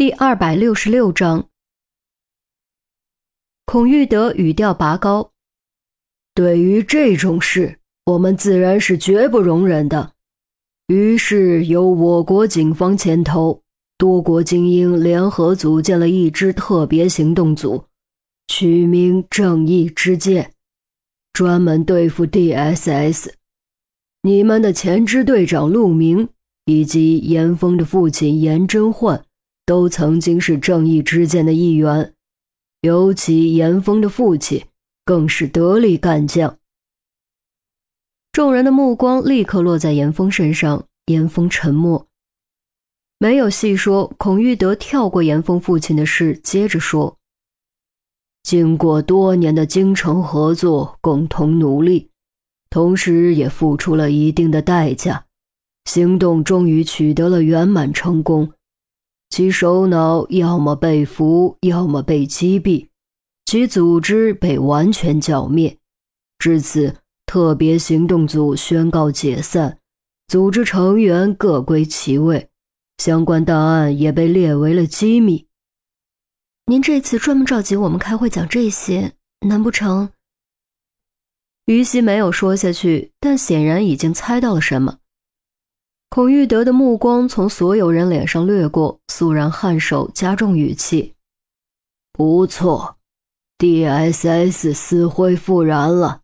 第二百六十六章，孔玉德语调拔高：“对于这种事，我们自然是绝不容忍的。于是由我国警方牵头，多国精英联合组建了一支特别行动组，取名‘正义之剑’，专门对付 D.S.S。你们的前支队长陆明。”以及严峰的父亲严真焕，都曾经是正义之剑的一员，尤其严峰的父亲更是得力干将。众人的目光立刻落在严峰身上，严峰沉默，没有细说。孔玉德跳过严峰父亲的事，接着说：“经过多年的精诚合作，共同努力，同时也付出了一定的代价。”行动终于取得了圆满成功，其首脑要么被俘，要么被击毙，其组织被完全剿灭。至此，特别行动组宣告解散，组织成员各归其位，相关档案也被列为了机密。您这次专门召集我们开会讲这些，难不成？于西没有说下去，但显然已经猜到了什么。孔玉德的目光从所有人脸上掠过，肃然颔首，加重语气：“不错，D.S.S 死灰复燃了。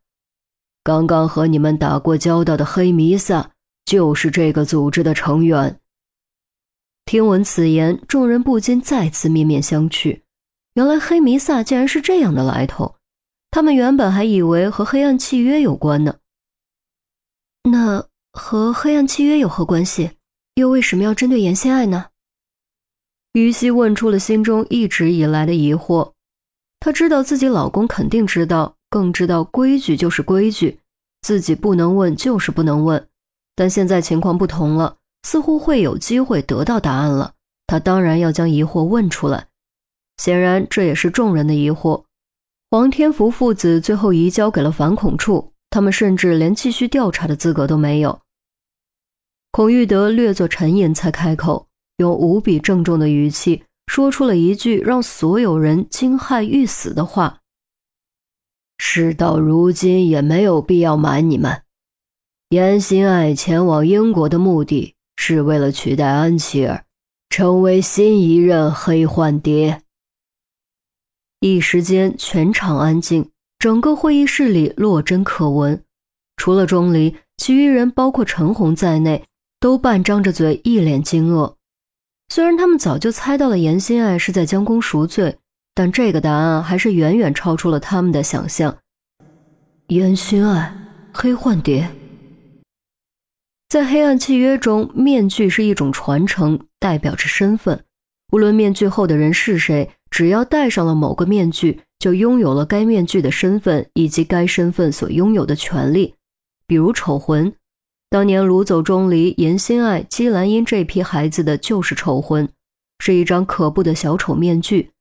刚刚和你们打过交道的黑弥撒就是这个组织的成员。”听闻此言，众人不禁再次面面相觑。原来黑弥撒竟然是这样的来头，他们原本还以为和黑暗契约有关呢。那……和黑暗契约有何关系？又为什么要针对严心爱呢？于西问出了心中一直以来的疑惑。她知道自己老公肯定知道，更知道规矩就是规矩，自己不能问就是不能问。但现在情况不同了，似乎会有机会得到答案了。她当然要将疑惑问出来。显然，这也是众人的疑惑。黄天福父子最后移交给了反恐处，他们甚至连继续调查的资格都没有。孔玉德略作沉吟，才开口，用无比郑重的语气说出了一句让所有人惊骇欲死的话：“事到如今，也没有必要瞒你们。严心爱前往英国的目的是为了取代安琪儿，成为新一任黑幻蝶。”一时间，全场安静，整个会议室里落针可闻，除了钟离，其余人，包括陈红在内。都半张着嘴，一脸惊愕。虽然他们早就猜到了严心爱是在将功赎罪，但这个答案还是远远超出了他们的想象。严心爱，黑幻蝶。在黑暗契约中，面具是一种传承，代表着身份。无论面具后的人是谁，只要戴上了某个面具，就拥有了该面具的身份以及该身份所拥有的权利。比如丑魂。当年掳走钟离、严心爱、姬兰英这批孩子的就是丑魂，是一张可怖的小丑面具。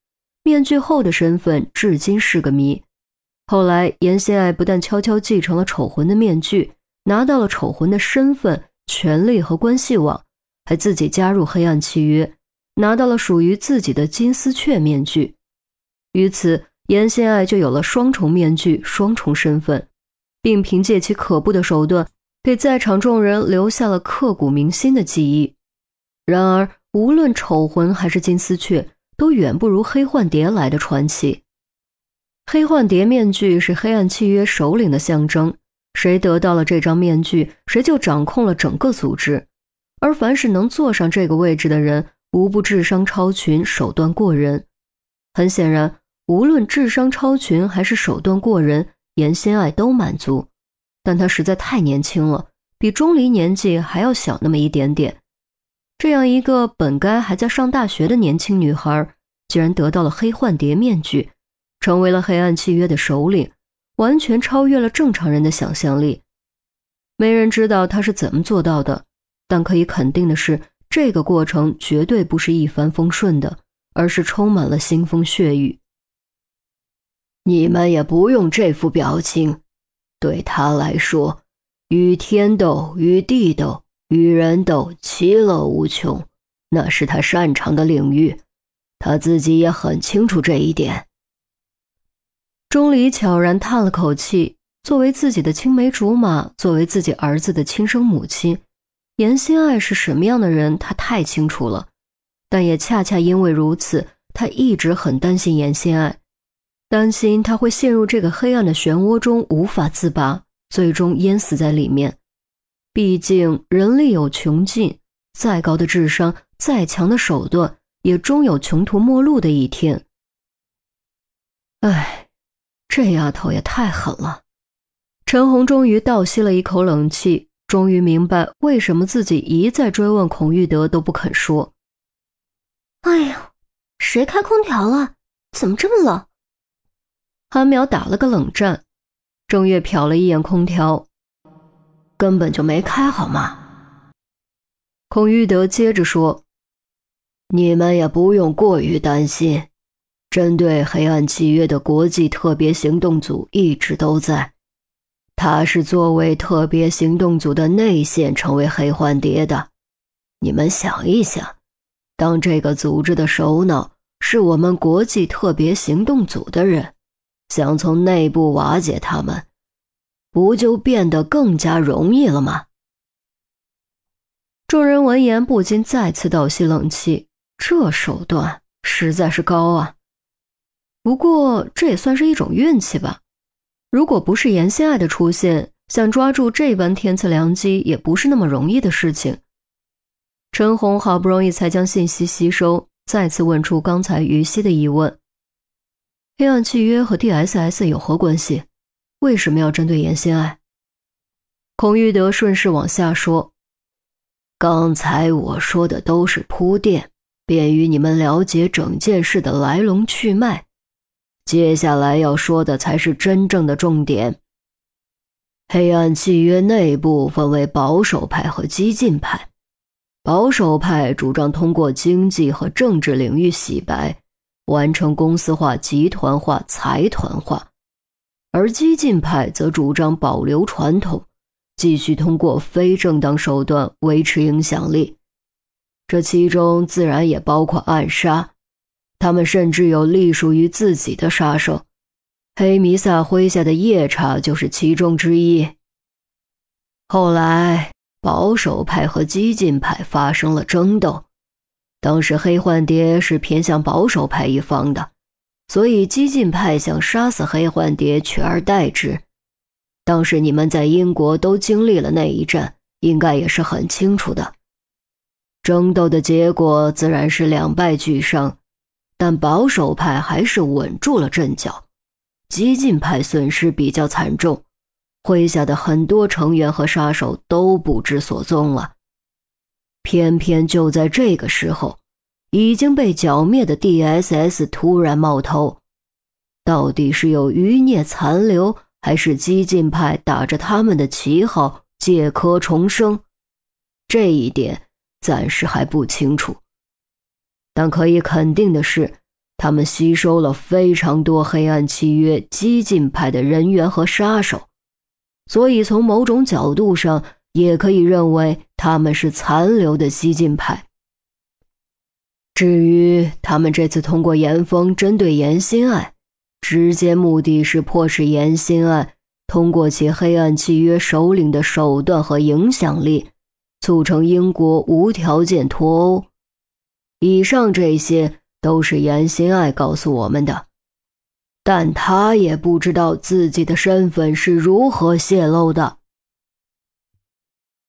面具后的身份至今是个谜。后来，严心爱不但悄悄继承了丑魂的面具，拿到了丑魂的身份、权力和关系网，还自己加入黑暗契约，拿到了属于自己的金丝雀面具。于此，严心爱就有了双重面具、双重身份，并凭借其可怖的手段。给在场众人留下了刻骨铭心的记忆。然而，无论丑魂还是金丝雀，都远不如黑幻蝶来的传奇。黑幻蝶面具是黑暗契约首领的象征，谁得到了这张面具，谁就掌控了整个组织。而凡是能坐上这个位置的人，无不智商超群，手段过人。很显然，无论智商超群还是手段过人，严心爱都满足。但他实在太年轻了，比钟离年纪还要小那么一点点。这样一个本该还在上大学的年轻女孩，竟然得到了黑幻蝶面具，成为了黑暗契约的首领，完全超越了正常人的想象力。没人知道她是怎么做到的，但可以肯定的是，这个过程绝对不是一帆风顺的，而是充满了腥风血雨。你们也不用这副表情。对他来说，与天斗、与地斗、与人斗，其乐无穷，那是他擅长的领域。他自己也很清楚这一点。钟离悄然叹了口气。作为自己的青梅竹马，作为自己儿子的亲生母亲，严心爱是什么样的人，他太清楚了。但也恰恰因为如此，他一直很担心严心爱，担心他会陷入这个黑暗的漩涡中无法自拔，最终淹死在里面。毕竟人力有穷尽，再高的智商，再强的手段，也终有穷途末路的一天。唉，这丫头也太狠了。陈红终于倒吸了一口冷气，终于明白为什么自己一再追问孔玉德都不肯说。哎呀，谁开空调了？怎么这么冷？韩淼打了个冷战，郑月瞟了一眼空调，根本就没开好吗？孔玉德接着说：“你们也不用过于担心，针对黑暗契约的国际特别行动组一直都在。”他是作为特别行动组的内线成为黑幻蝶的。你们想一想，当这个组织的首脑是我们国际特别行动组的人，想从内部瓦解他们，不就变得更加容易了吗？众人闻言不禁再次倒吸冷气，这手段实在是高啊！不过这也算是一种运气吧。如果不是严心爱的出现，想抓住这般天赐良机也不是那么容易的事情。陈红好不容易才将信息吸收，再次问出刚才于西的疑问：黑暗契约和 DSS 有何关系？为什么要针对严心爱？孔玉德顺势往下说：“刚才我说的都是铺垫，便于你们了解整件事的来龙去脉。”接下来要说的才是真正的重点。黑暗契约内部分为保守派和激进派，保守派主张通过经济和政治领域洗白，完成公司化、集团化、财团化，而激进派则主张保留传统，继续通过非正当手段维持影响力。这其中自然也包括暗杀。他们甚至有隶属于自己的杀手，黑弥撒麾下的夜叉就是其中之一。后来，保守派和激进派发生了争斗，当时黑幻蝶是偏向保守派一方的，所以激进派想杀死黑幻蝶取而代之。当时你们在英国都经历了那一战，应该也是很清楚的。争斗的结果自然是两败俱伤。但保守派还是稳住了阵脚，激进派损失比较惨重，麾下的很多成员和杀手都不知所踪了。偏偏就在这个时候，已经被剿灭的 D.S.S 突然冒头，到底是有余孽残留，还是激进派打着他们的旗号借壳重生？这一点暂时还不清楚。但可以肯定的是，他们吸收了非常多黑暗契约激进派的人员和杀手，所以从某种角度上也可以认为他们是残留的激进派。至于他们这次通过严峰针对严心爱，直接目的是迫使严心爱通过其黑暗契约首领的手段和影响力，促成英国无条件脱欧。以上这些都是严心爱告诉我们的，但他也不知道自己的身份是如何泄露的。